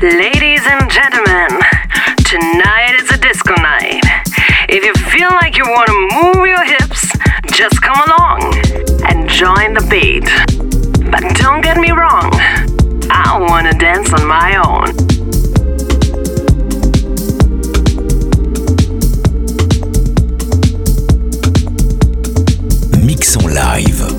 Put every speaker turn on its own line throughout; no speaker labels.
Ladies and gentlemen, tonight is a disco night. If you feel like you want to move your hips, just come along and join the beat. But don't get me wrong, I want to dance on my own.
Mix live.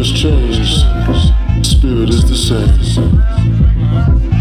has changed,
spirit is the same.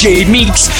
DJ Mix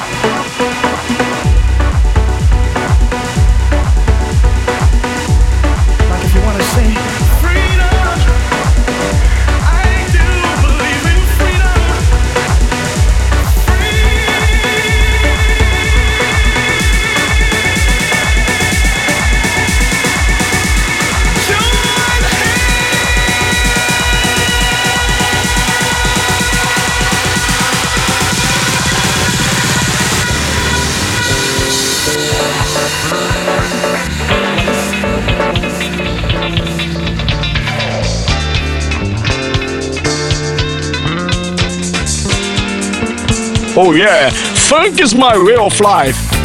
Oh yeah, funk is my way of life.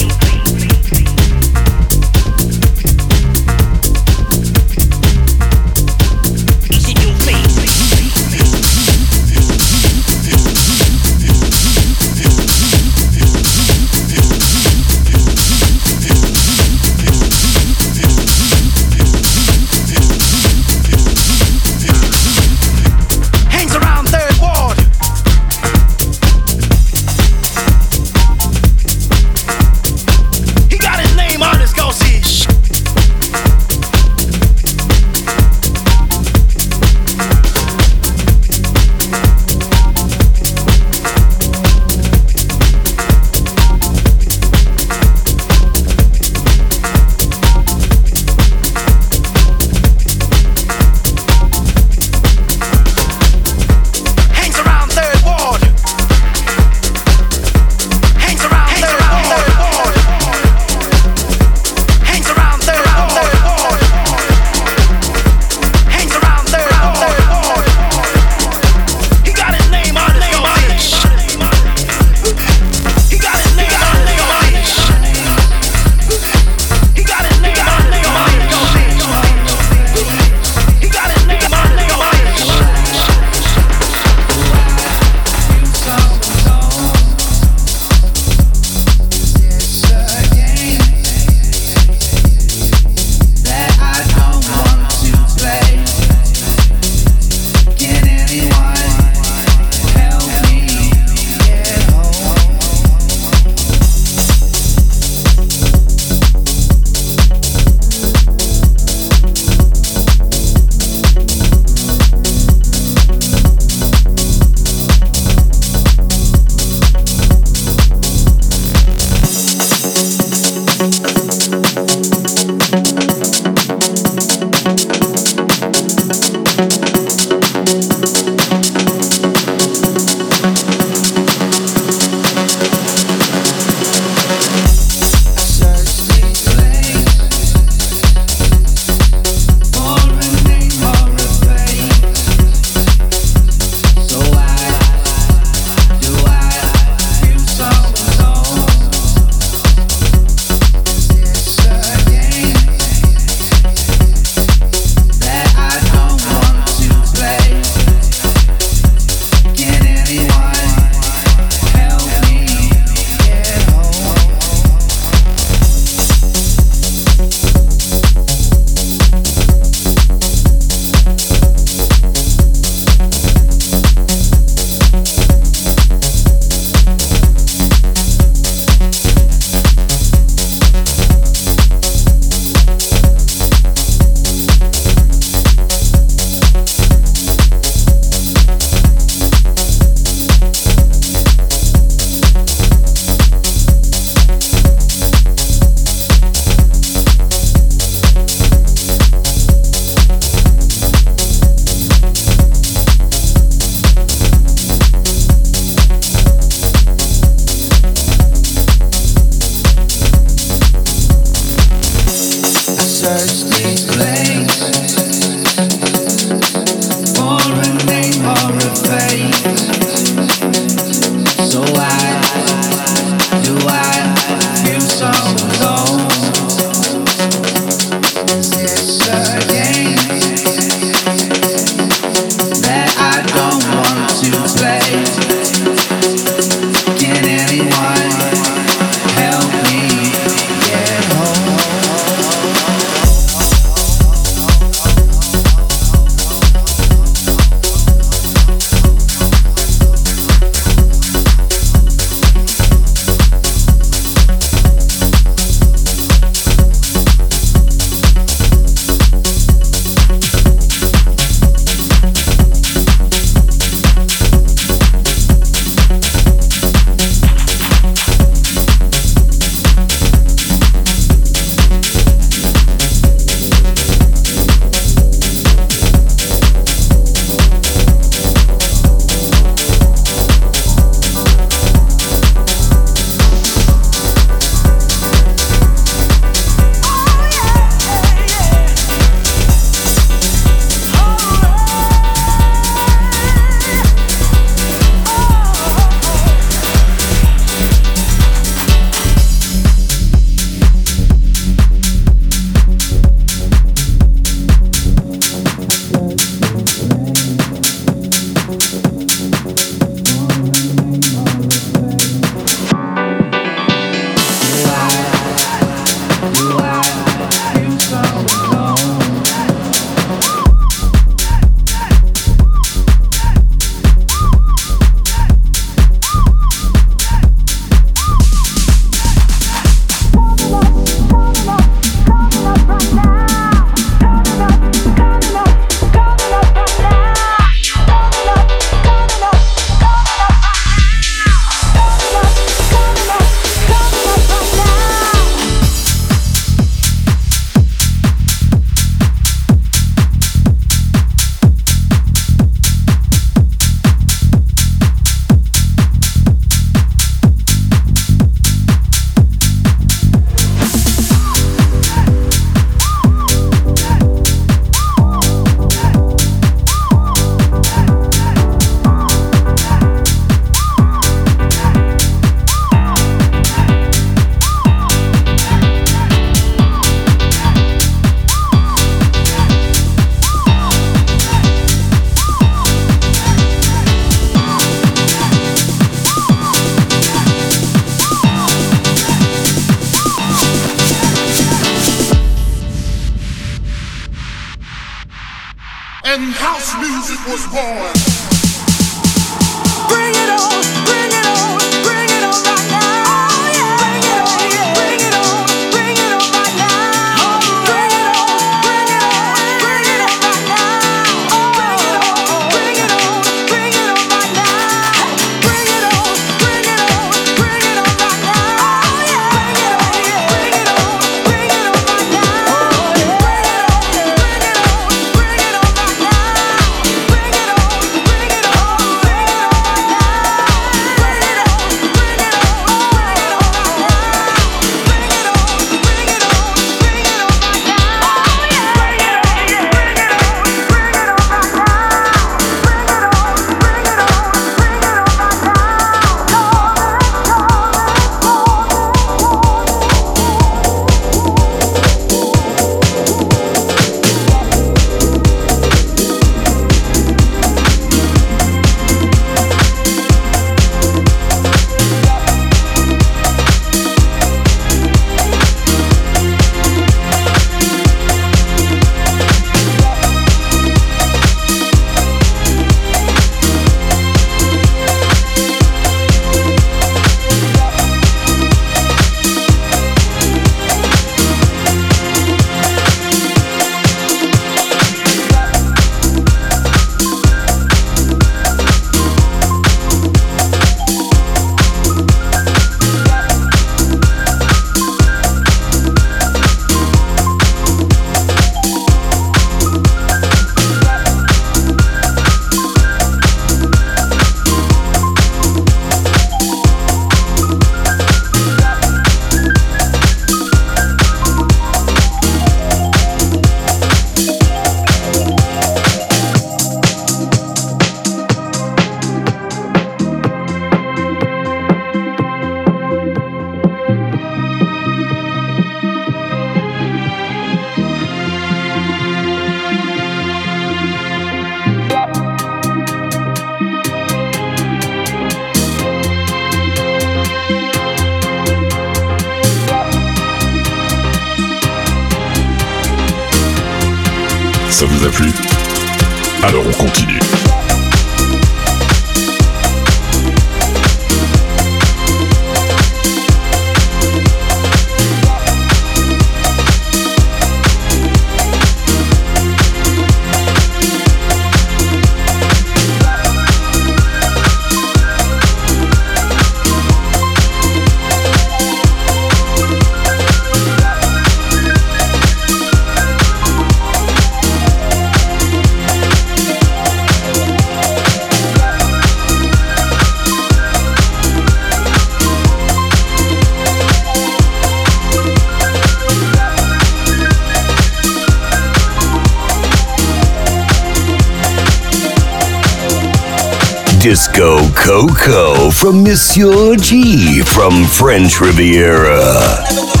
Disco Coco from Monsieur G from French Riviera.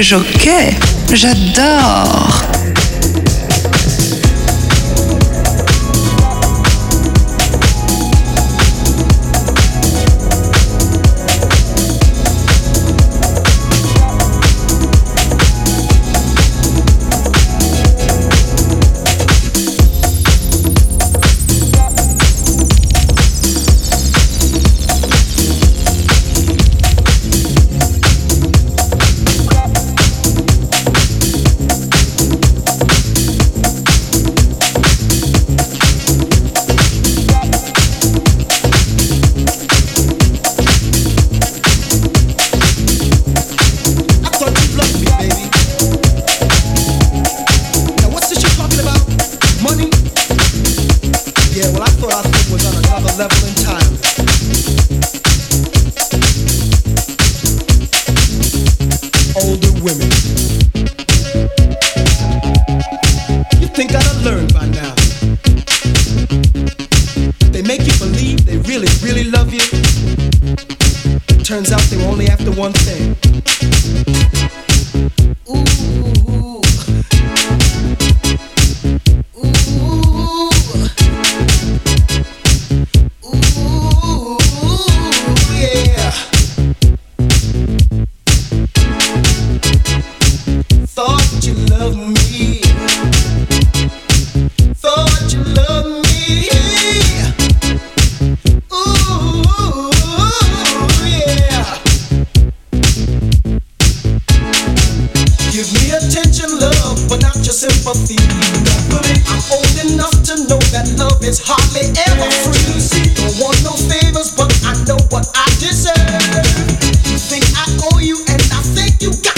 que j'oquais. J'adore. Give me attention, love, but not
your sympathy. I'm old enough to know that love is hardly ever free. Don't want no favors, but
I know what I deserve. Think I owe you, and I think you got.